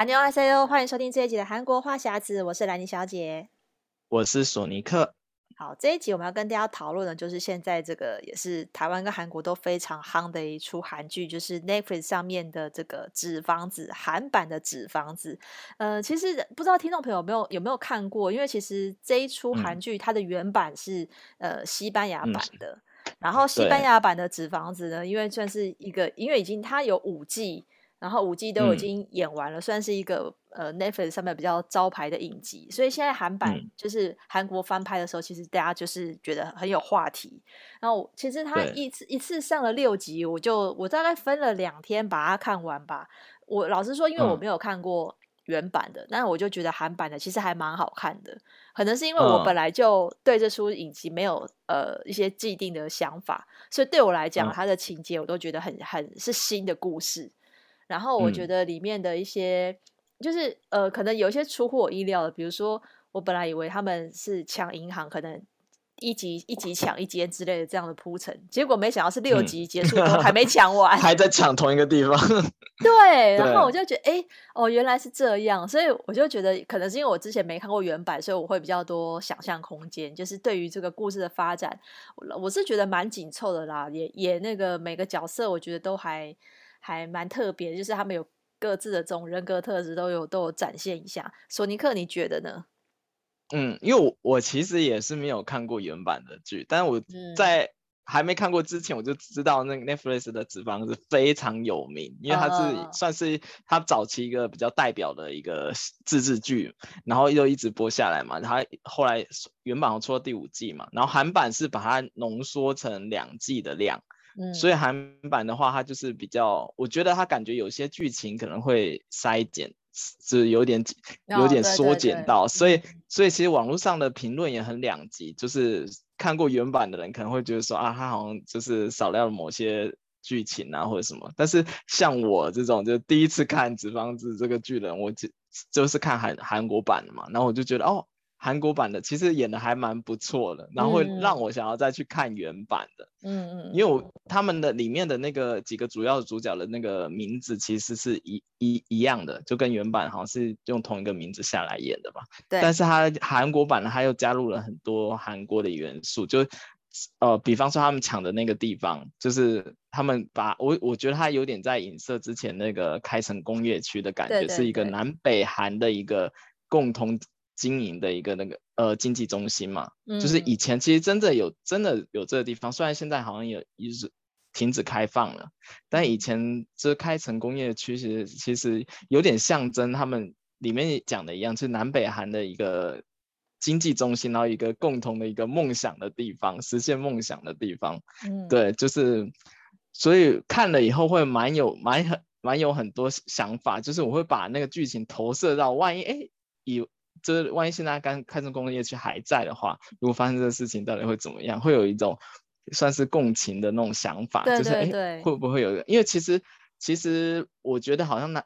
안녕하세요，欢迎收听这一集的韩国话匣子，我是兰妮小姐，我是索尼克。好，这一集我们要跟大家讨论的，就是现在这个也是台湾跟韩国都非常夯的一出韩剧，就是 Netflix 上面的这个《纸房子》韩版的《纸房子》。呃，其实不知道听众朋友有没有有没有看过，因为其实这一出韩剧它的原版是、嗯、呃西班牙版的，嗯、然后西班牙版的《纸房子》呢，因为算是一个，因为已经它有五季。 然后五季都已经演完了，嗯、算是一个呃 Netflix 上面比较招牌的影集，所以现在韩版就是韩国翻拍的时候，其实大家就是觉得很有话题。然后其实他一次一次上了六集，我就我大概分了两天把它看完吧。我老实说，因为我没有看过原版的，但我就觉得韩版的其实还蛮好看的。可能是因为我本来就对这出影集没有呃一些既定的想法，所以对我来讲，它的情节我都觉得很很是新的故事。然后我觉得里面的一些，嗯、就是呃，可能有一些出乎我意料的，比如说我本来以为他们是抢银行，可能一集一集抢一间之类的这样的铺陈，结果没想到是六集结束都还没抢完，还在抢同一个地方。对，然后我就觉得，哎，哦，原来是这样，所以我就觉得，可能是因为我之前没看过原版，所以我会比较多想象空间，就是对于这个故事的发展，我，我是觉得蛮紧凑的啦，也也那个每个角色，我觉得都还。还蛮特别，就是他们有各自的这种人格特质，都有都有展现一下。索尼克，你觉得呢？嗯，因为我我其实也是没有看过原版的剧，但是我在还没看过之前，我就知道那个 Netflix 的《纸房子》非常有名，因为它是算是它早期一个比较代表的一个自制剧，然后又一直播下来嘛。它后来原版出了第五季嘛，然后韩版是把它浓缩成两季的量。嗯，所以韩版的话，它就是比较，我觉得它感觉有些剧情可能会筛减，就是有点有点缩减到，所以所以其实网络上的评论也很两极，就是看过原版的人可能会觉得说啊，他好像就是少掉了某些剧情啊或者什么，但是像我这种就第一次看《纸房子》这个剧的人，我就就是看韩韩国版的嘛，然后我就觉得哦。韩国版的其实演的还蛮不错的，然后会让我想要再去看原版的。嗯嗯，因为我他们的里面的那个几个主要主角的那个名字其实是一一一样的，就跟原版好像是用同一个名字下来演的吧。对。但是他韩国版的他又加入了很多韩国的元素，就呃，比方说他们抢的那个地方，就是他们把我我觉得他有点在影射之前那个开城工业区的感觉，对对对，是一个南北韩的一个共同。经营的一个那个呃经济中心嘛，嗯、就是以前其实真的有真的有这个地方，虽然现在好像也一直停止开放了，但以前这开城工业区其实其实有点象征他们里面讲的一样，就是南北韩的一个经济中心，然后一个共同的一个梦想的地方，实现梦想的地方。嗯，对，就是所以看了以后会蛮有蛮很蛮有很多想法，就是我会把那个剧情投射到万一哎以。就是万一现在刚开城工业区还在的话，如果发生这个事情，到底会怎么样？会有一种算是共情的那种想法，对对对，就是哎，会不会有？因为其实其实我觉得好像南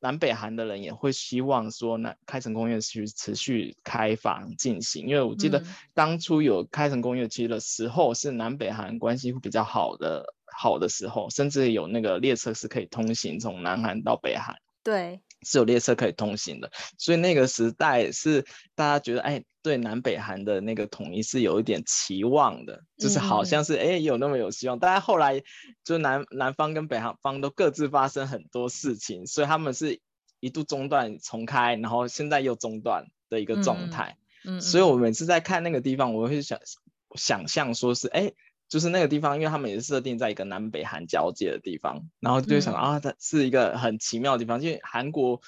南北韩的人也会希望说，那开城工业区持续开放进行。因为我记得当初有开城工业区的时候，是南北韩关系会比较好的好的时候，甚至有那个列车是可以通行从南韩到北韩。对。是有列车可以通行的，所以那个时代是大家觉得，哎，对南北韩的那个统一是有一点期望的，就是好像是，哎，有那么有希望。但是后来，就南南方跟北方都各自发生很多事情，所以他们是一度中断重开，然后现在又中断的一个状态。嗯，嗯，所以我每次在看那个地方，我会想想象说是，哎。就是那个地方，因为他们也是设定在一个南北韩交界的地方，然后就想、嗯、啊，它是一个很奇妙的地方。因为韩国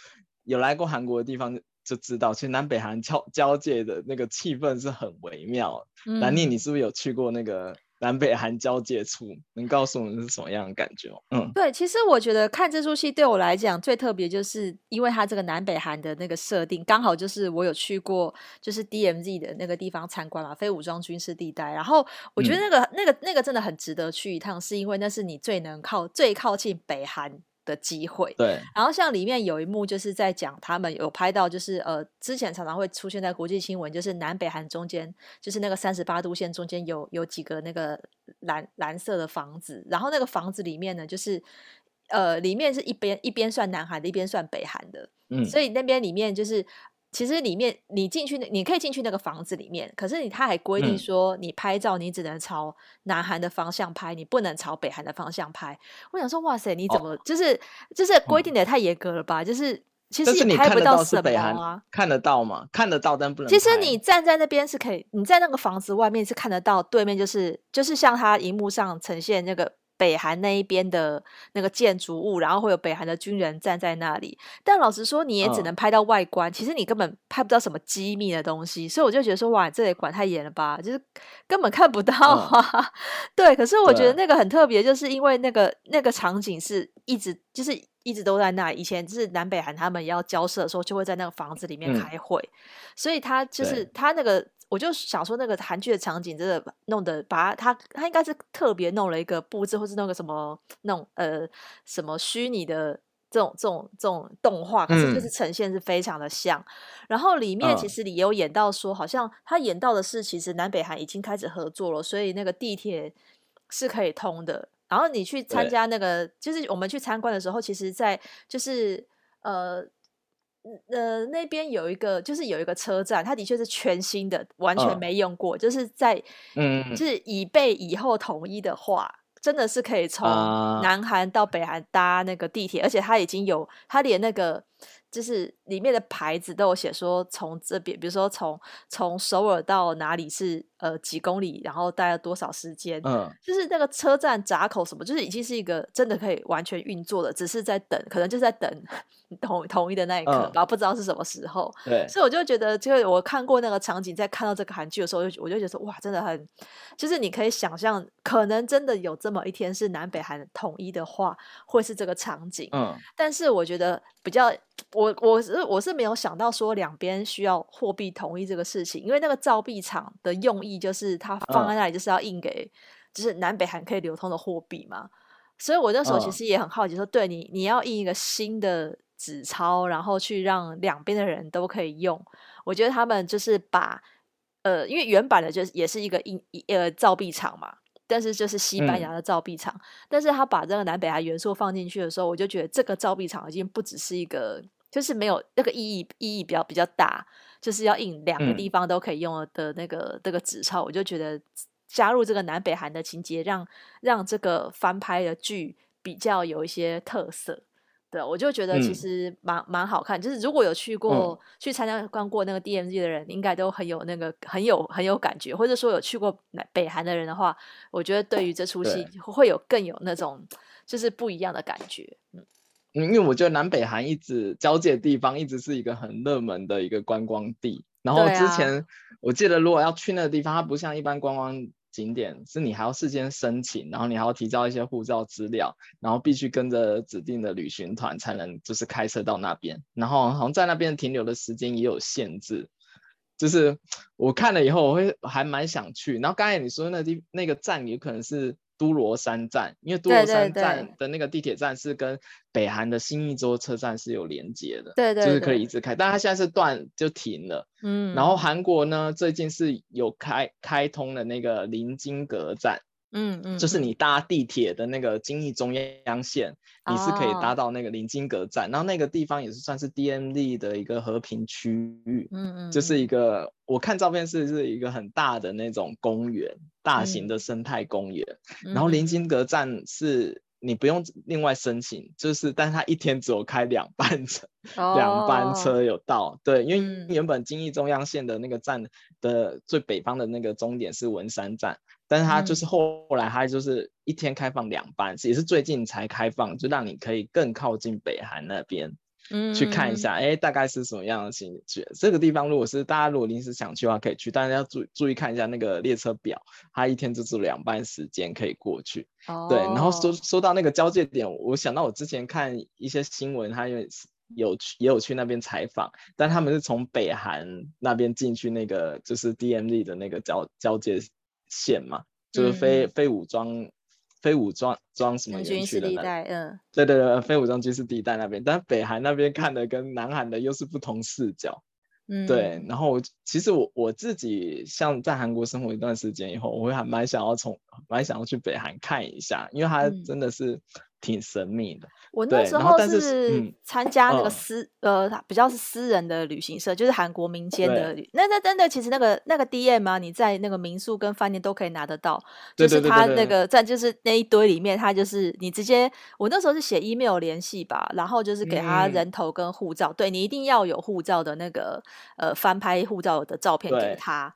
有来过韩国的地方就知道，其实南北韩交交界的那个气氛是很微妙。兰、嗯、妮，你是不是有去过那个？南北韩交界处，能告诉我们是什么样的感觉？嗯，对，其实我觉得看这出戏对我来讲最特别，就是因为它这个南北韩的那个设定，刚好就是我有去过，就是 DMZ 的那个地方参观嘛，非武装军事地带。然后我觉得那个、嗯、那个那个真的很值得去一趟，是因为那是你最能靠最靠近北韩的机会，对。然后像里面有一幕就是在讲他们有拍到，就是呃，之前常常会出现在国际新闻，就是南北韩中间，就是那个三十八度线中间有有几个那个蓝蓝色的房子，然后那个房子里面呢，就是呃，里面是一边一边算南韩的，一边算北韩的。嗯，所以那边里面就是。其实里面你进去，你可以进去那个房子里面，可是你他还规定说，你拍照你只能朝南韩的方向拍，嗯、你不能朝北韩的方向拍。我想说，哇塞，你怎么、哦、就是就是规定的也太严格了吧？嗯、就是其实也拍不到什么啊，看得到吗？看得到，但不能。其实你站在那边是可以，你在那个房子外面是看得到，对面就是就是像他荧幕上呈现那个。北韩那一边的那个建筑物，然后会有北韩的军人站在那里。但老实说，你也只能拍到外观，嗯、其实你根本拍不到什么机密的东西。所以我就觉得说，哇，这也管太严了吧？就是根本看不到啊。嗯、对，可是我觉得那个很特别，就是因为那个那个场景是一直就是一直都在那。以前就是南北韩他们要交涉的时候，就会在那个房子里面开会，嗯、所以他就是他那个。我就想说，那个韩剧的场景真的弄得把它，它应该是特别弄了一个布置，或是弄个什么那种呃什么虚拟的这种这种这种动画，可是就是呈现是非常的像。嗯、然后里面其实也有演到说，好像他演到的是，其实南北韩已经开始合作了，所以那个地铁是可以通的。然后你去参加那个，就是我们去参观的时候，其实在就是呃。呃，那边有一个，就是有一个车站，它的确是全新的，完全没用过。哦、就是在，嗯，就是以备以后统一的话，真的是可以从南韩到北韩搭那个地铁，啊、而且它已经有，它连那个。就是里面的牌子都有写说，从这边，比如说从从首尔到哪里是呃几公里，然后待了多少时间，嗯，就是那个车站闸口什么，就是已经是一个真的可以完全运作的，只是在等，可能就是在等 统统一的那一刻然后、不知道是什么时候。对，所以我就觉得，就我看过那个场景，在看到这个韩剧的时候，我就我就觉得说，哇，真的很，就是你可以想象，可能真的有这么一天是南北韩统一的话，会是这个场景。嗯，但是我觉得比较。我我是我是没有想到说两边需要货币统一这个事情，因为那个造币厂的用意就是它放在那里就是要印给，就是南北韩可以流通的货币嘛。所以我那时候其实也很好奇说，对你你要印一个新的纸钞，然后去让两边的人都可以用。我觉得他们就是把呃，因为原版的就是也是一个印呃造币厂嘛，但是就是西班牙的造币厂，嗯、但是他把这个南北韩元素放进去的时候，我就觉得这个造币厂已经不只是一个。就是没有那个意义，意义比较比较大，就是要印两个地方都可以用的那个、嗯、这个纸钞，我就觉得加入这个南北韩的情节，让让这个翻拍的剧比较有一些特色。对，我就觉得其实蛮蛮、嗯、好看。就是如果有去过、嗯、去参加观过那个 DMZ 的人，应该都很有那个很有很有感觉，或者说有去过南北韩的人的话，我觉得对于这出戏会有更有那种就是不一样的感觉。嗯。嗯，因为我觉得南北韩一直交界的地方一直是一个很热门的一个观光地。然后之前我记得，如果要去那个地方，它不像一般观光景点，是你还要事先申请，然后你还要提交一些护照资料，然后必须跟着指定的旅行团才能就是开车到那边。然后好像在那边停留的时间也有限制。就是我看了以后，我会还蛮想去。然后刚才你说那地那个站有可能是。都罗山站，因为都罗山站的那个地铁站是跟北韩的新义州车站是有连接的，对，对对，就是可以一直开，但它现在是断就停了。嗯，然后韩国呢，最近是有开开通了那个临津阁站。嗯嗯，就是你搭地铁的那个京义中央线，嗯、你是可以搭到那个临津阁站，哦、然后那个地方也是算是 DMD 的一个和平区域，嗯嗯，就是一个我看照片是是一个很大的那种公园，大型的生态公园，嗯、然后临津阁站是你不用另外申请，就是但是它一天只有开两班车，两、哦、班车有到，对，因为原本京义中央线的那个站的最北方的那个终点是文山站。但是它就是后来，它就是一天开放两班，嗯、也是最近才开放，就让你可以更靠近北韩那边，嗯，去看一下，哎、嗯，大概是什么样的情节。这个地方如果是大家如果临时想去的话，可以去，但是要注注意看一下那个列车表，它一天就只有两班时间可以过去。哦，对，然后说说到那个交界点，我想到我之前看一些新闻，他有有去也有去那边采访，但他们是从北韩那边进去那个就是 DMZ 的那个交交界。线嘛，就是非、嗯、非武装、非武装装什么军事地带，嗯，对对对，非武装军事地带那边，但北韩那边看的跟南韩的又是不同视角，嗯，对。然后其实我我自己像在韩国生活一段时间以后，我会还蛮想要从蛮想要去北韩看一下，因为它真的是挺神秘的。我那时候是参加那个私、嗯、呃比较是私人的旅行社，就是韩国民间的旅。那那真的其实那个那个 DM 啊，你在那个民宿跟饭店都可以拿得到。就是他那个在就是那一堆里面，他就是你直接我那时候是写 email 联系吧，然后就是给他人头跟护照。嗯、对你一定要有护照的那个呃翻拍护照的照片给他。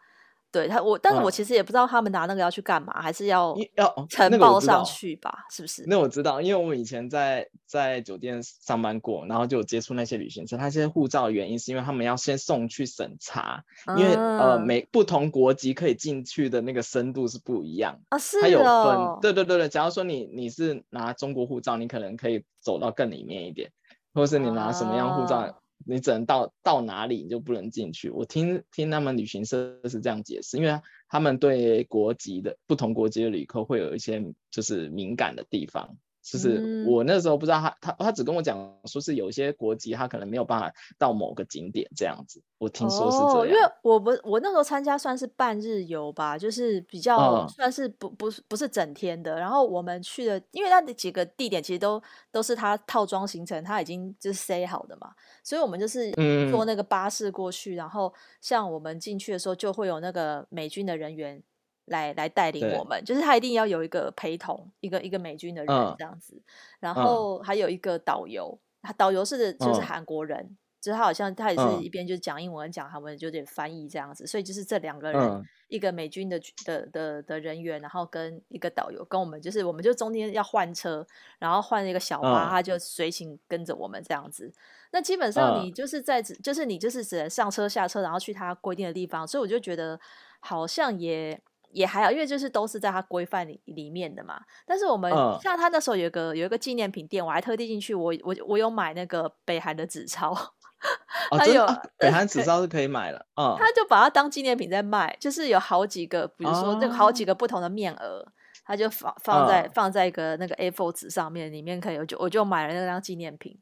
对他，我但是我其实也不知道他们拿那个要去干嘛，嗯、还是要要呈报上去吧？那个、是不是？那我知道，因为我们以前在在酒店上班过，然后就有接触那些旅行社，他现在护照的原因是因为他们要先送去审查，嗯、因为呃每不同国籍可以进去的那个深度是不一样啊，是哦，它有分，对对对对，假如说你你是拿中国护照，你可能可以走到更里面一点，或是你拿什么样护照。啊你只能到到哪里，你就不能进去。我听听他们旅行社是这样解释，因为他们对国籍的不同国籍的旅客会有一些就是敏感的地方。就是我那时候不知道他他他只跟我讲说是有一些国籍他可能没有办法到某个景点这样子，我听说是这样。哦，因为我不我那时候参加算是半日游吧，就是比较算是不不不是整天的。然后我们去的，因为那几个地点其实都都是他套装行程，他已经就是 say 好的嘛，所以我们就是坐那个巴士过去，然后像我们进去的时候就会有那个美军的人员。来来带领我们，就是他一定要有一个陪同，一个一个美军的人这样子，嗯、然后还有一个导游，他导游是就是韩国人，嗯、就是他好像他也是一边就是讲英文讲韩文，就有点翻译这样子，所以就是这两个人，嗯、一个美军的的的的人员，然后跟一个导游跟我们，就是我们就中间要换车，然后换一个小巴，嗯、他就随行跟着我们这样子。那基本上你就是在，就是你就是只能上车下车，然后去他规定的地方，所以我就觉得好像也。也还好，因为就是都是在它规范里里面的嘛。但是我们、嗯、像他那时候有个有一个纪念品店，我还特地进去，我我我有买那个北韩的纸钞，还、哦、有、啊、北韩纸钞是可以买了，嗯，他就把它当纪念品在卖，就是有好几个，比如说那个好几个不同的面额，他、哦、就放放在、嗯、放在一个那个 A4 纸上面，里面可以，我就我就买了那个当纪念品。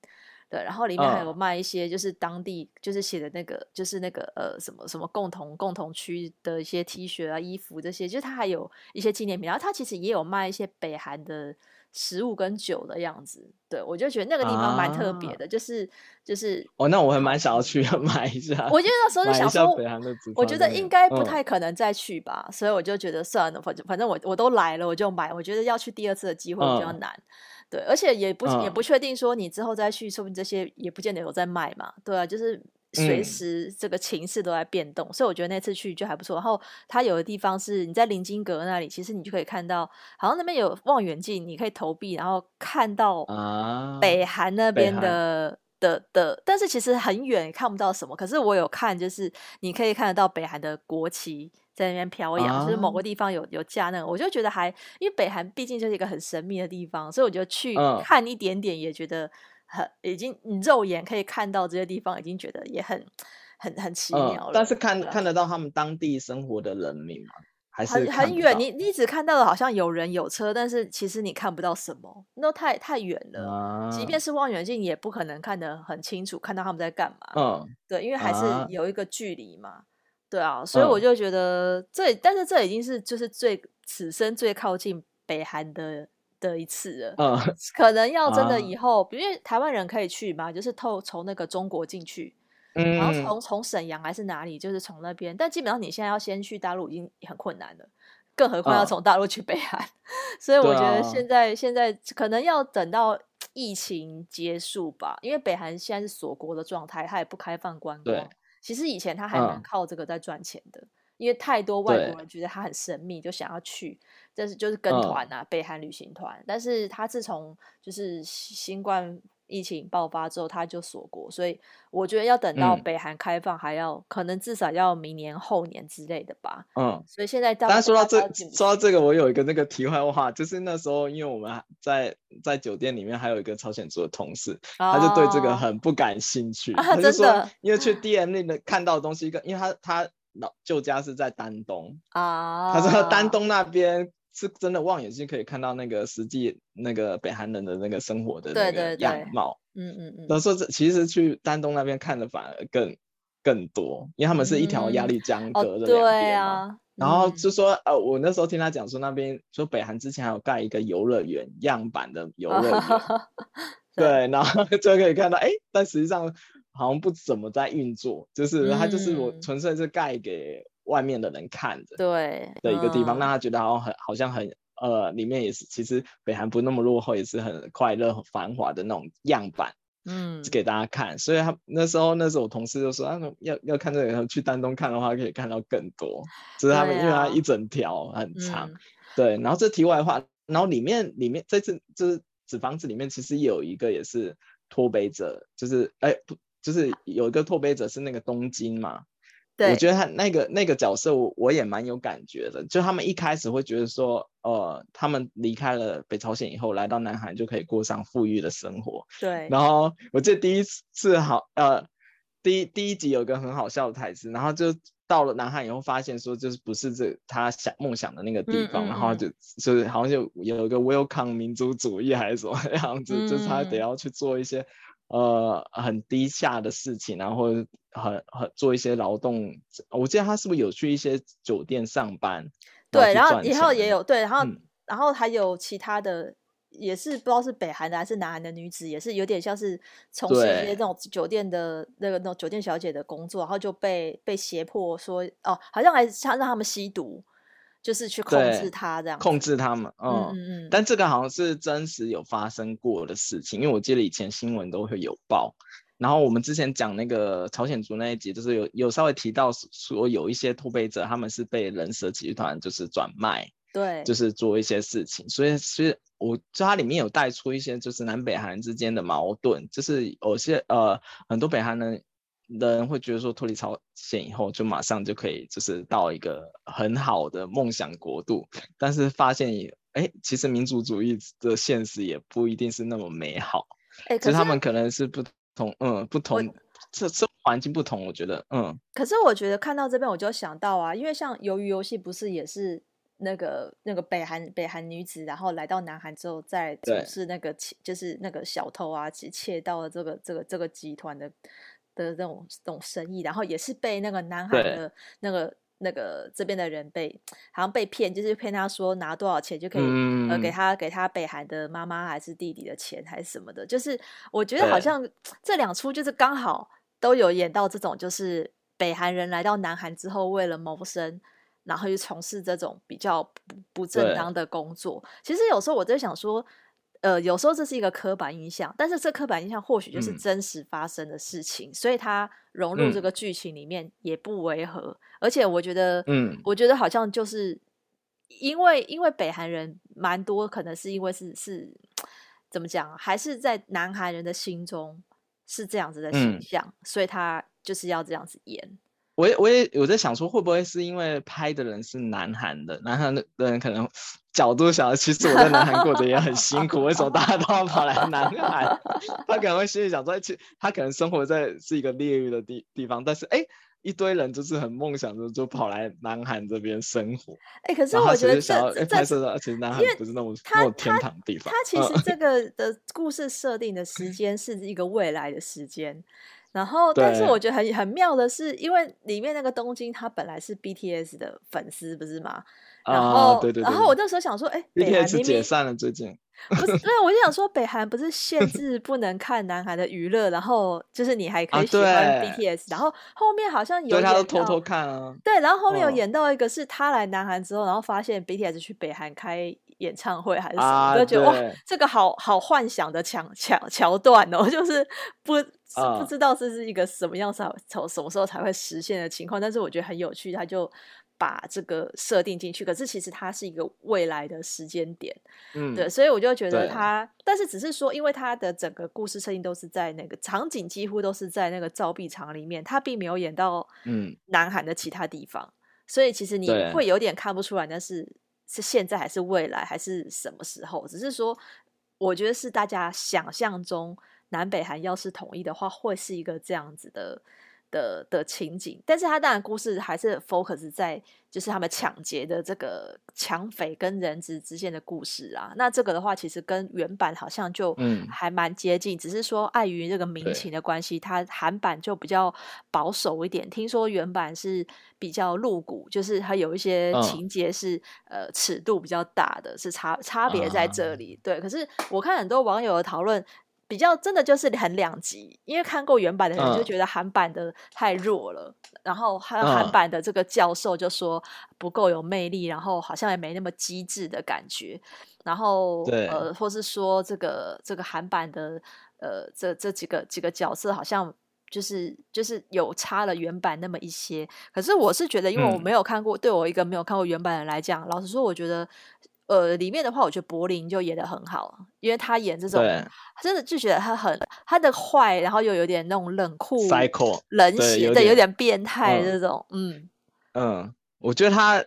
对，然后里面还有卖一些，就是当地就是写的那个，嗯、就是那个呃什么什么共同共同区的一些 T 恤啊、衣服这些，就是它还有一些纪念品。然后它其实也有卖一些北韩的食物跟酒的样子。对，我就觉得那个地方蛮特别的，啊、就是就是哦，那我还蛮想要去 买一下。我觉得那时候就想说，北韩的我觉得应该不太可能再去吧，嗯、所以我就觉得算了，反正反正我我都来了，我就买。我觉得要去第二次的机会比较难。嗯对，而且也不、嗯、也不确定说你之后再去，说不定这些也不见得有在卖嘛。对啊，就是随时这个情势都在变动，嗯、所以我觉得那次去就还不错。然后它有的地方是你在临津阁那里，其实你就可以看到，好像那边有望远镜，你可以投币，然后看到北韩那边的、啊、的的，但是其实很远看不到什么。可是我有看，就是你可以看得到北韩的国旗。在那边飘扬，啊、就是某个地方有有架那个，我就觉得还，因为北韩毕竟就是一个很神秘的地方，所以我觉得去看一点点也觉得很，已经你肉眼可以看到这些地方，已经觉得也很很很奇妙了。嗯、但是看看得到他们当地生活的人民吗？还是很很远？你你只看到了好像有人有车，但是其实你看不到什么，那太太远了。啊、即便是望远镜也不可能看得很清楚，看到他们在干嘛。嗯，对，因为还是有一个距离嘛。对啊，所以我就觉得这，嗯、但是这已经是就是最此生最靠近北韩的的一次了。嗯，可能要真的以后，因为台湾人可以去嘛，就是透从那个中国进去，嗯、然后从从沈阳还是哪里，就是从那边。但基本上你现在要先去大陆已经很困难了，更何况要从大陆去北韩。嗯、所以我觉得现在、啊、现在可能要等到疫情结束吧，因为北韩现在是锁国的状态，它也不开放观光。其实以前他还蛮靠这个在赚钱的，嗯、因为太多外国人觉得他很神秘，就想要去，但是就是跟团啊，嗯、北韩旅行团。但是他自从就是新冠疫情爆发之后，他就锁国，所以我觉得要等到北韩开放，还要、嗯、可能至少要明年后年之类的吧。嗯，所以现在当然说到这说到这个，我有一个那个题外话，就是那时候因为我们在在酒店里面还有一个朝鲜族的同事，哦、他就对这个很不感兴趣。啊、他就说，因为去 DM 那个看到的东西，一个因为他他老旧家是在丹东啊，他说丹东那边。是真的望远镜可以看到那个实际那个北韩人的那个生活的那个样貌，嗯嗯嗯。他说这其实去丹东那边看的反而更更多，因为他们是一条鸭绿江隔着两边嘛。然后就说，嗯、呃，我那时候听他讲说，那边说北韩之前还有盖一个游乐园样板的游乐园，对，然后就可以看到，哎，但实际上好像不怎么在运作，就是他就是我纯粹是盖给外面的人看的，对的一个地方，让他觉得好像很好像很呃，里面也是其实北韩不那么落后，也是很快乐、很繁华的那种样板。嗯，给大家看，所以他那时候那时候我同事就说，啊，要要看这个，去丹东看的话，可以看到更多。就是他们，啊、因为它一整条很长，嗯、对。然后这题外话，然后里面里面这次就是纸房子里面其实有一个也是脱北者，就是哎不，就是有一个脱北者是那个东京嘛。对，我觉得他那个那个角色我，我我也蛮有感觉的。就他们一开始会觉得说，呃，他们离开了北朝鲜以后，来到南韩就可以过上富裕的生活。对。然后我记得第一次好，呃，第一第一集有个很好笑的台词，然后就到了南韩以后，发现说就是不是这他想梦想的那个地方，嗯嗯嗯，然后就就是好像就有一个 welcome 民族主义还是什么样子，就是他得要去做一些。呃，很低下的事情，然后很很做一些劳动。我记得他是不是有去一些酒店上班？对，然后以后也有对，然后、嗯、然后还有其他的，也是不知道是北韩的还是南韩的女子，也是有点像是从事一些那种酒店的那个那种酒店小姐的工作，然后就被被胁迫说哦，好像还像让他们吸毒。就是去控制他这样，控制他们，嗯嗯嗯。但这个好像是真实有发生过的事情，因为我记得以前新闻都会有报。然后我们之前讲那个朝鲜族那一集，就是有有稍微提到说有一些脱北者他们是被人蛇集团就是转卖，对，就是做一些事情。所以其实我就它里面有带出一些就是南北韩之间的矛盾，就是有些呃很多北韩人。人会觉得说脱离朝鲜以后就马上就可以就是到一个很好的梦想国度，但是发现也哎，其实民族主义的现实也不一定是那么美好。哎，可是他们可能是不同，嗯，不同，这这环境不同，我觉得，嗯。可是我觉得看到这边我就想到啊，因为像鱿鱼游戏不是也是那个那个北韩北韩女子，然后来到南韩之后再从事那个就是那个小偷啊，其窃盗了这个这个这个集团的。的那种这种生意，然后也是被那个南韩的那个那个这边的人被好像被骗，就是骗他说拿多少钱就可以、嗯、呃给他给他北韩的妈妈还是弟弟的钱还是什么的，就是我觉得好像这两出就是刚好都有演到这种，就是北韩人来到南韩之后为了谋生，然后去从事这种比较不不正当的工作。其实有时候我在想说。呃，有时候这是一个刻板印象，但是这刻板印象或许就是真实发生的事情，嗯、所以它融入这个剧情里面也不违和。嗯、而且我觉得，嗯，我觉得好像就是因为因为北韩人蛮多，可能是因为是是怎么讲，还是在南韩人的心中是这样子的形象，嗯、所以他就是要这样子演。我也我也有在想说，会不会是因为拍的人是南韩的，南韩的人可能角度想，其实我在南韩过得也很辛苦，为什么大家都要跑来南韩？他可能会心里想说，其实他可能生活在是一个劣质的地地方，但是哎，一堆人就是很梦想着就跑来南韩这边生活。哎，可是我觉得想要拍摄的，其实南韩不是那么那么天堂地方。他其实这个的故事设定的时间是一个未来的时间。然后，但是我觉得很很妙的是，因为里面那个东京他本来是 BTS 的粉丝，不是吗？然后，对对。然后我那时候想说，哎，BTS 解散了最近。不是，对，我就想说，北韩不是限 制不能看南韩的娱乐，然后就是你还可以喜欢 BTS，然后后面好像有对他都偷偷看啊。对，然后后面有演到一个是他来南韩之后，然后发现 BTS 去北韩开演唱会还是什么，我就觉得哇，这个好好幻想的桥桥桥段哦，就是不。Uh, 不知道这是一个什么样才从什么时候才会实现的情况，但是我觉得很有趣，他就把这个设定进去。可是其实它是一个未来的时间点，嗯，对，所以我就觉得他，但是只是说，因为他的整个故事设定都是在那个场景，几乎都是在那个造币厂里面，他并没有演到嗯南韩的其他地方，嗯，所以其实你会有点看不出来，那是是现在还是未来还是什么时候？只是说，我觉得是大家想象中。南北韩要是统一的话，会是一个这样子的的的情景，但是他当然故事还是 focus 在就是他们抢劫的这个抢匪跟人质之间的故事啊。那这个的话，其实跟原版好像就还蛮接近，嗯、只是说碍于这个民情的关系，它韩版就比较保守一点。听说原版是比较露骨，就是它有一些情节是、嗯、呃尺度比较大的，是差差别在这里。啊、对，可是我看很多网友的讨论。比较真的就是很两极，因为看过原版的人就觉得韩版的太弱了，嗯、然后还有韩版的这个教授就说不够有魅力，然后好像也没那么机智的感觉，然后对。呃，或是说这个这个韩版的呃这这几个几个角色好像就是就是有差了原版那么一些，可是我是觉得，因为我没有看过，嗯、对我一个没有看过原版的人来讲，老实说，我觉得。呃，里面的话，我觉得柏林就演的很好，因为他演这种，真的就觉得他很他的坏，然后又有点那种冷酷、Psycho, 冷血的，有，有点变态这种，嗯嗯，我觉得他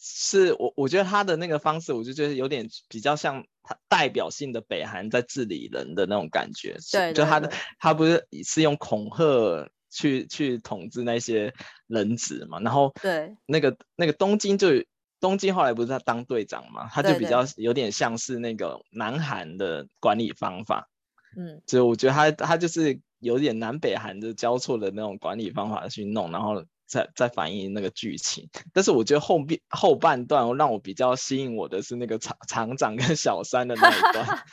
是我，我觉得他的那个方式，我就觉得有点比较像他代表性的北韩在治理人的那种感觉，对，对，对，就他的他不是是用恐吓去去统治那些人质嘛，然后对。那个那个东京就。东京后来不是他当队长嘛，他就比较有点像是那个南韩的管理方法，嗯，所以我觉得他他就是有点南北韩的交错的那种管理方法去弄，然后再再反映那个剧情。但是我觉得后边后半段让我比较吸引我的是那个厂厂长跟小三的那一段。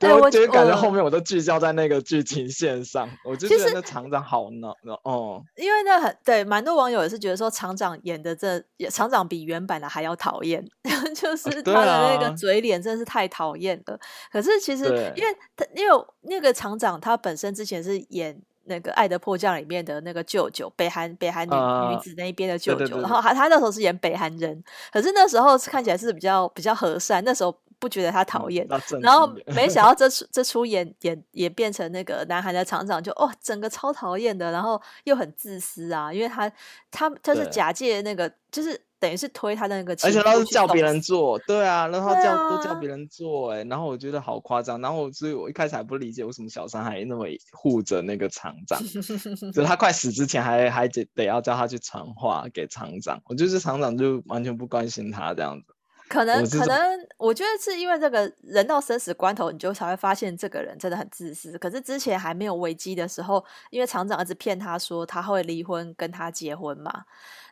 对，我就感觉后面我都聚焦在那个剧情线上，我，就觉得那厂长好闹哦。因为那很对，蛮多网友也是觉得说厂长演的这厂长比原版的还要讨厌，就是他的那个嘴脸真的是太讨厌了。啊、可是其实因为他因为那个厂长他本身之前是演那个《爱的迫降》里面的那个舅舅，北韩北韩女、啊、女子那一边的舅舅，然后他他那时候是演北韩人，可是那时候看起来是比较比较和善，那时候。不觉得他讨厌，嗯、然后没想到这 出这出演演也变成那个南韩的厂长就，就哦整个超讨厌的，然后又很自私啊，因为他他他是假借那个，就是等于是推他的那个，而且他是叫别人做，对啊，然后叫、啊、都叫别人做，哎，然后我觉得好夸张，然后所以我一开始还不理解为什么小三还那么护着那个厂长，就他快死之前还还得得要叫他去传话给厂长，我就是厂长就完全不关心他这样子。可能可能，我觉得是因为这个人到生死关头，你就才会发现这个人真的很自私。可是之前还没有危机的时候，因为厂长一直骗他说他会离婚跟他结婚嘛，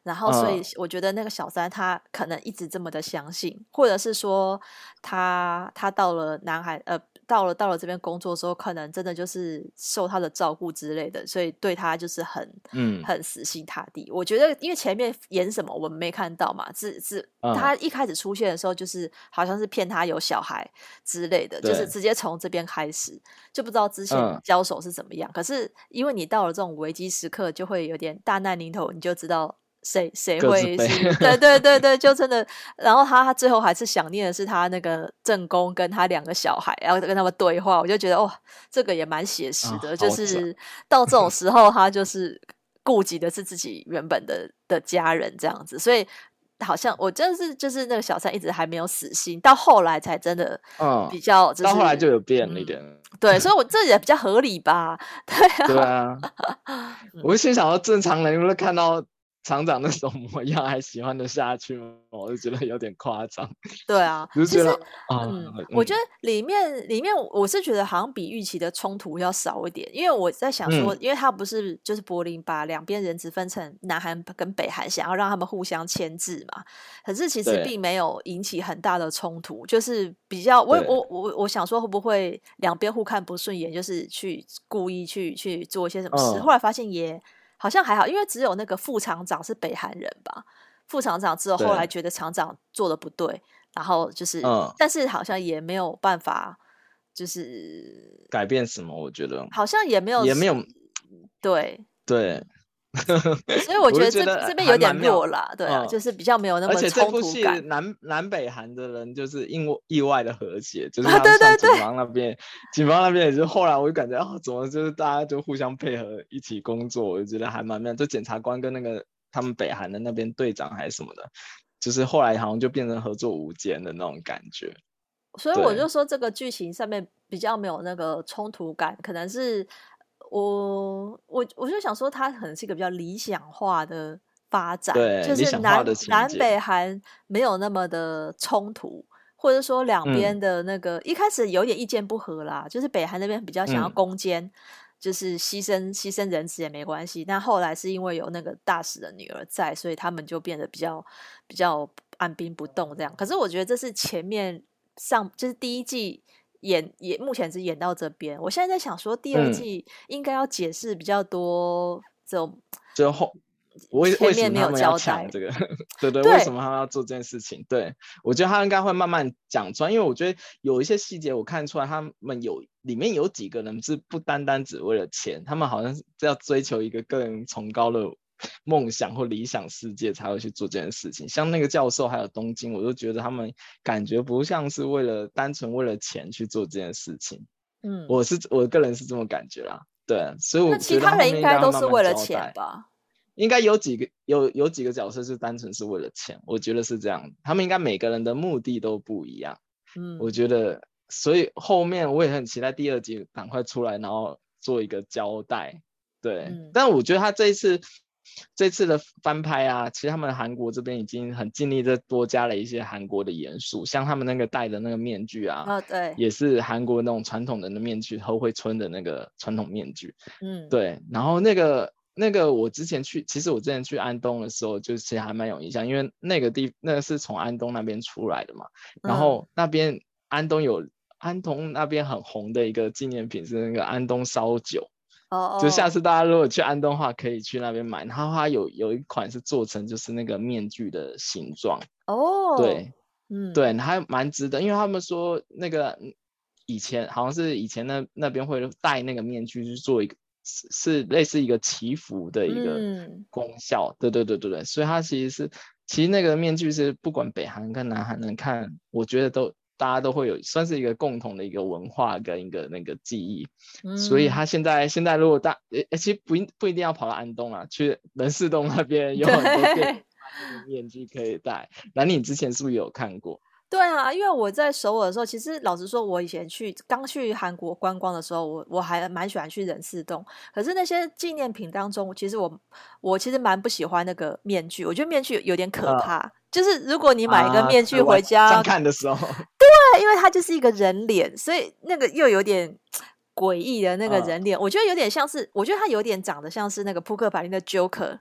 然后所以我觉得那个小三他可能一直这么的相信，或者是说他他到了南海呃。到了到了这边工作的时候，可能真的就是受他的照顾之类的，所以对他就是很嗯很死心塌地。我觉得因为前面演什么我们没看到嘛，只是他一开始出现的时候就是好像是骗他有小孩之类的，就是直接从这边开始，就不知道之前交手是怎么样。可是因为你到了这种危机时刻，就会有点大难临头，你就知道。谁谁会是？对对对对，就真的。然后他他最后还是想念的是他那个正宫跟他两个小孩，然后跟他们对话。我就觉得哦，这个也蛮写实的，哦、就是到这种 时候，他就是顾及的是自己原本的的家人这样子。所以好像我真的是就是那个小三一直还没有死心，到后来才真的比较、就是，到后来就有变了一点。嗯、对，所以我这也比较合理吧？对啊，对啊。我心想到正常人如果看到。厂长那种模样还喜欢的下去吗？我就觉得有点夸张。对啊，就觉得其实嗯，嗯我觉得里面里面我是觉得好像比预期的冲突要少一点，因为我在想说，嗯、因为他不是就是柏林把两边人质分成南韩跟北韩，想要让他们互相牵制嘛。可是其实并没有引起很大的冲突，就是比较我我我我想说会不会两边互看不顺眼，就是去故意去去做一些什么事，嗯、后来发现也。好像还好，因为只有那个副厂长是北韩人吧？副厂长之后后来觉得厂长做的不对，对然后就是，嗯、但是好像也没有办法，就是改变什么？我觉得好像也没有，也没有，对对。所以我觉得这这边有点弱了，对啊，就是比较没有那么冲突感。而且这部戏南南北韩的人就是意意外的和谐，就是他们像警方那边，警方那边也是后来我就感觉哦，怎么就是大家就互相配合一起工作，我就觉得还蛮妙。就检察官跟那个他们北韩的那边队长还是什么的，就是后来好像就变成合作无间的那种感觉。所以我就说这个剧情上面比较没有那个冲突感，可能是。我我我就想说，它可能是一个比较理想化的发展，对，就是南南北韩没有那么的冲突，或者说两边的那个、嗯、一开始有点意见不合啦，就是北韩那边比较想要攻坚。嗯就是牺牲牺牲人质也没关系，但后来是因为有那个大使的女儿在，所以他们就变得比较比较按兵不动这样。可是我觉得这是前面上就是第一季演也目前只演到这边，我现在在想说第二季应该要解释比较多这种最后。为为什么他们要抢这个？对 对，对，为什么他们要做这件事情？对，我觉得他应该会慢慢讲出来，因为我觉得有一些细节我看出来，他们有里面有几个人是不单单只为了钱，他们好像是要追求一个更崇高的 梦想或理想世界才会去做这件事情。像那个教授还有东京，我就觉得他们感觉不像是为了单纯为了钱去做这件事情。嗯，我是我个人是这么感觉啦。对，所以我觉得他人应该都是为了钱吧。应该有几个有有几个角色是单纯是为了钱，我觉得是这样。他们应该每个人的目的都不一样。嗯，我觉得，所以后面我也很期待第二集赶快出来，然后做一个交代。对，嗯、但我觉得他这一次这次的翻拍啊，其实他们韩国这边已经很尽力的多加了一些韩国的元素，像他们那个戴的那个面具啊，哦、对，也是韩国那种传统的那面具，后会村的那个传统面具。嗯，对，然后那个。那个我之前去，其实我之前去安东的时候，就其实还蛮有印象，因为那个地那个是从安东那边出来的嘛。然后那边安东有安东那边很红的一个纪念品是那个安东烧酒。哦，就下次大家如果去安东的话，可以去那边买。然后它有有一款是做成就是那个面具的形状。哦，对，嗯，对，还蛮值得，因为他们说那个以前好像是以前那那边会戴那个面具去做一个。是是类似一个祈福的一个功效，嗯、对对对对对，所以它其实是其实那个面具是不管北韩跟南韩人看，我觉得都大家都会有算是一个共同的一个文化跟一个那个记忆，嗯、所以他现在现在如果大诶其实不一不一定要跑到安东啊，去人事洞那边 有很多面面具可以戴，那你之前是不是有看过？对啊，因为我在首尔的时候，其实老实说，我以前去刚去韩国观光的时候，我我还蛮喜欢去仁寺洞。可是那些纪念品当中，其实我我其实蛮不喜欢那个面具，我觉得面具有点可怕。呃、就是如果你买一个面具回家，啊、看的时候，对，因为它就是一个人脸，所以那个又有点 诡异的那个人脸，呃、我觉得有点像是，我觉得他有点长得像是那个扑克牌里的 Joker。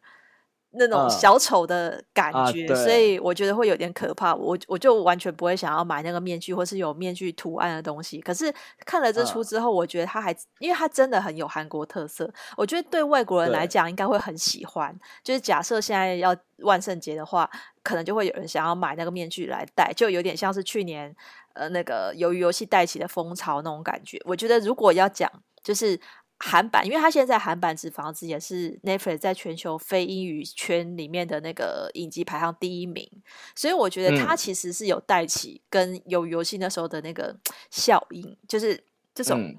那种小丑的感觉，所以我觉得会有点可怕。我我就完全不会想要买那个面具，或是有面具图案的东西。可是看了这出之后，我觉得他还，因为他真的很有韩国特色。我觉得对外国人来讲，应该会很喜欢。就是假设现在要万圣节的话，可能就会有人想要买那个面具来戴，就有点像是去年呃那个鱿鱼游戏带起的风潮那种感觉。我觉得如果要讲，就是。韩版，因为它现在韩版《纸房子》也是 Netflix 在全球非英语圈里面的那个影集排行第一名，所以我觉得它其实是有带起跟有游戏那时候的那个 效应，就是这种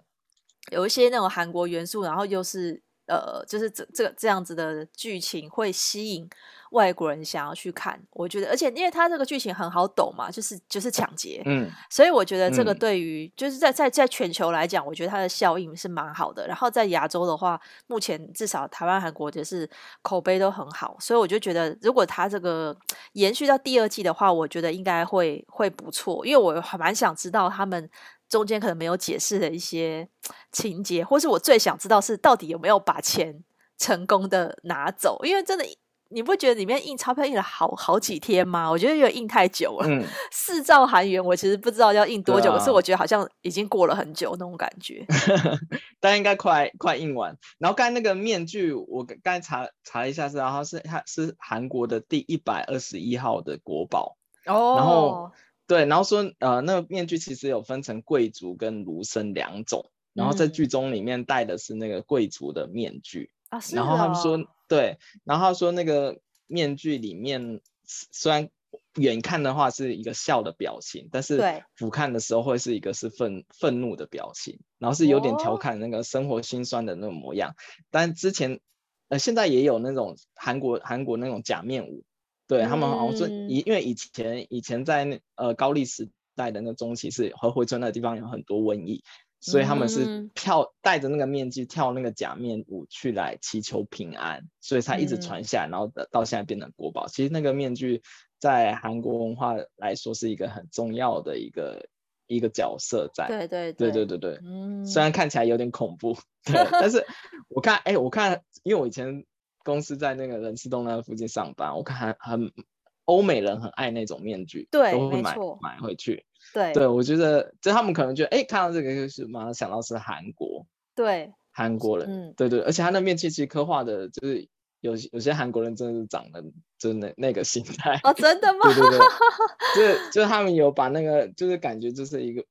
有一些那种韩国元素，然后又是呃，就是这这个这样子的剧情会吸引。外国人想要去看，我觉得，而且因为他这个剧情很好懂嘛，就是就是抢劫，嗯，所以我觉得这个对于、嗯、就是在在在全球来讲，我觉得它的效应是蛮好的。然后在亚洲的话，目前至少台湾、韩国就是口碑都很好，所以我就觉得，如果他这个延续到第二季的话，我觉得应该会会不错，因为我还蛮想知道他们中间可能没有解释的一些情节，或是我最想知道是到底有没有把钱成功的拿走，因为真的。你不觉得里面印钞票印了好好几天吗？我觉得有点印太久了。嗯、四兆韩元，我其实不知道要印多久，啊、可是我觉得好像已经过了很久那种感觉。但应该快快印完。然后刚才那个面具，我刚才查查了一下，是然后是它是韩国的第一百二十一号的国宝哦。然后对，然后说呃，那个面具其实有分成贵族跟儒生两种。然后在剧中里面戴的是那个贵族的面具。然后他们说，对，然后他说那个面具里面虽然远看的话是一个笑的表情，但是俯瞰的时候会是一个是愤愤怒的表情，然后是有点调侃那个生活辛酸的那种模样。哦、但之前呃现在也有那种韩国韩国那种假面舞，对、嗯、他们好像说以因为以前以前在那呃高丽时代的那中期是河回村那地方有很多瘟疫。所以他们是跳戴着那个面具跳那个假面舞去来祈求平安，所以才一直传下来，然后到现在变成国宝。其实那个面具在韩国文化来说是一个很重要的一个一个角色在。对对对对对对，嗯，虽然看起来有点恐怖，对，但是我看哎，我看，因为我以前公司在那个仁寺洞那附近上班，我看很欧美人很爱那种面具，对，都会买，买回去。对对，我觉得就他们可能觉得，哎，看到这个就是马上想到是韩国，对，韩国人，嗯，对对，而且他那面具其实刻画的，就是有有些韩国人真的是长得真的那个形态哦，真的吗？对对对，就是就是他们有把那个，就是感觉就是一个。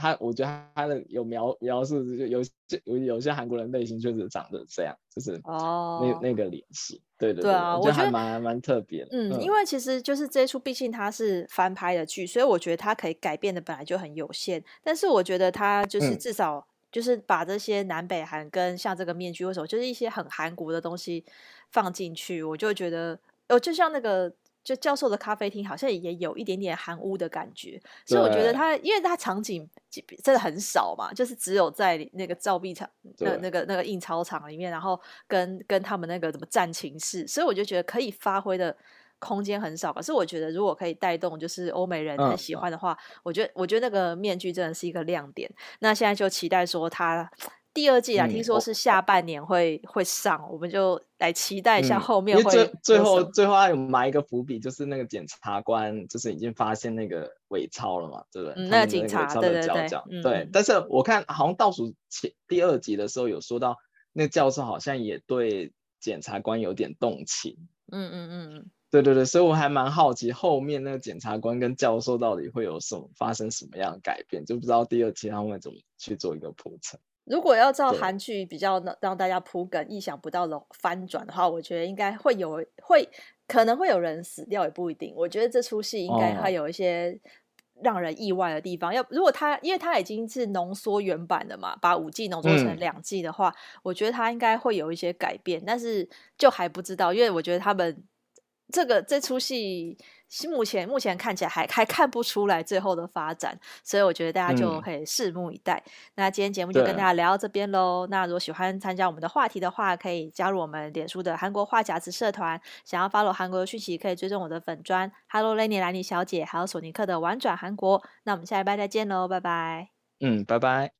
他我觉得他的有描描述，就有有有些韩国人类型确实长得这样，就是哦，那那个脸型，对对对，我觉得还蛮蛮特别的。嗯，嗯，因为其实就是这一出，毕竟它是翻拍的剧，所以我觉得它可以改变的本来就很有限。但是我觉得它就是至少就是把这些南北韩跟像这个面具，为什么就是一些很韩国的东西放进去，我就觉得哦，就像那个。就教授的咖啡厅好像也有一点点韩屋的感觉，所以我觉得他，因为他场景真的很少嘛，就是只有在那个造币厂、那那个那个印钞厂里面，然后跟跟他们那个什么战情室，所以我就觉得可以发挥的空间很少。可是我觉得如果可以带动，就是欧美人很喜欢的话，嗯、我觉得我觉得那个面具真的是一个亮点。那现在就期待说它。第二季啊，听说是下半年会、嗯、会上，我们就来期待一下后面会、嗯。最最后最后还有埋一个伏笔，就是那个检察官就是已经发现那个伪钞了嘛，对不对？嗯、那个警察的对对对，对。但是我看好像倒数前第二集的时候有说到，那个教授好像也对检察官有点动情。嗯嗯嗯嗯，对对对，所以我还蛮好奇后面那个检察官跟教授到底会有什么发生什么样的改变，就不知道第二期他们会怎么去做一个铺陈。如果要照韩剧比较让大家铺梗、意想不到的翻转的话，我觉得应该会有会可能会有人死掉，也不一定。我觉得这出戏应该会有一些让人意外的地方。要如果他因为他已经是浓缩原版的嘛，把五季浓缩成两季的话，嗯，我觉得他应该会有一些改变，但是就还不知道，因为我觉得他们这个这出戏。目前目前看起来还还看不出来最后的发展，所以我觉得大家就可以拭目以待。嗯、那今天节目就跟大家聊到这边喽。那如果喜欢参加我们的话题的话，可以加入我们脸书的韩国话匣子社团。想要 follow 韩国的讯息，可以追踪我的粉专 Hello Lenny 兰妮小姐，还有索尼克的玩转韩国。那我们下一拜再见喽，拜拜。嗯，拜拜。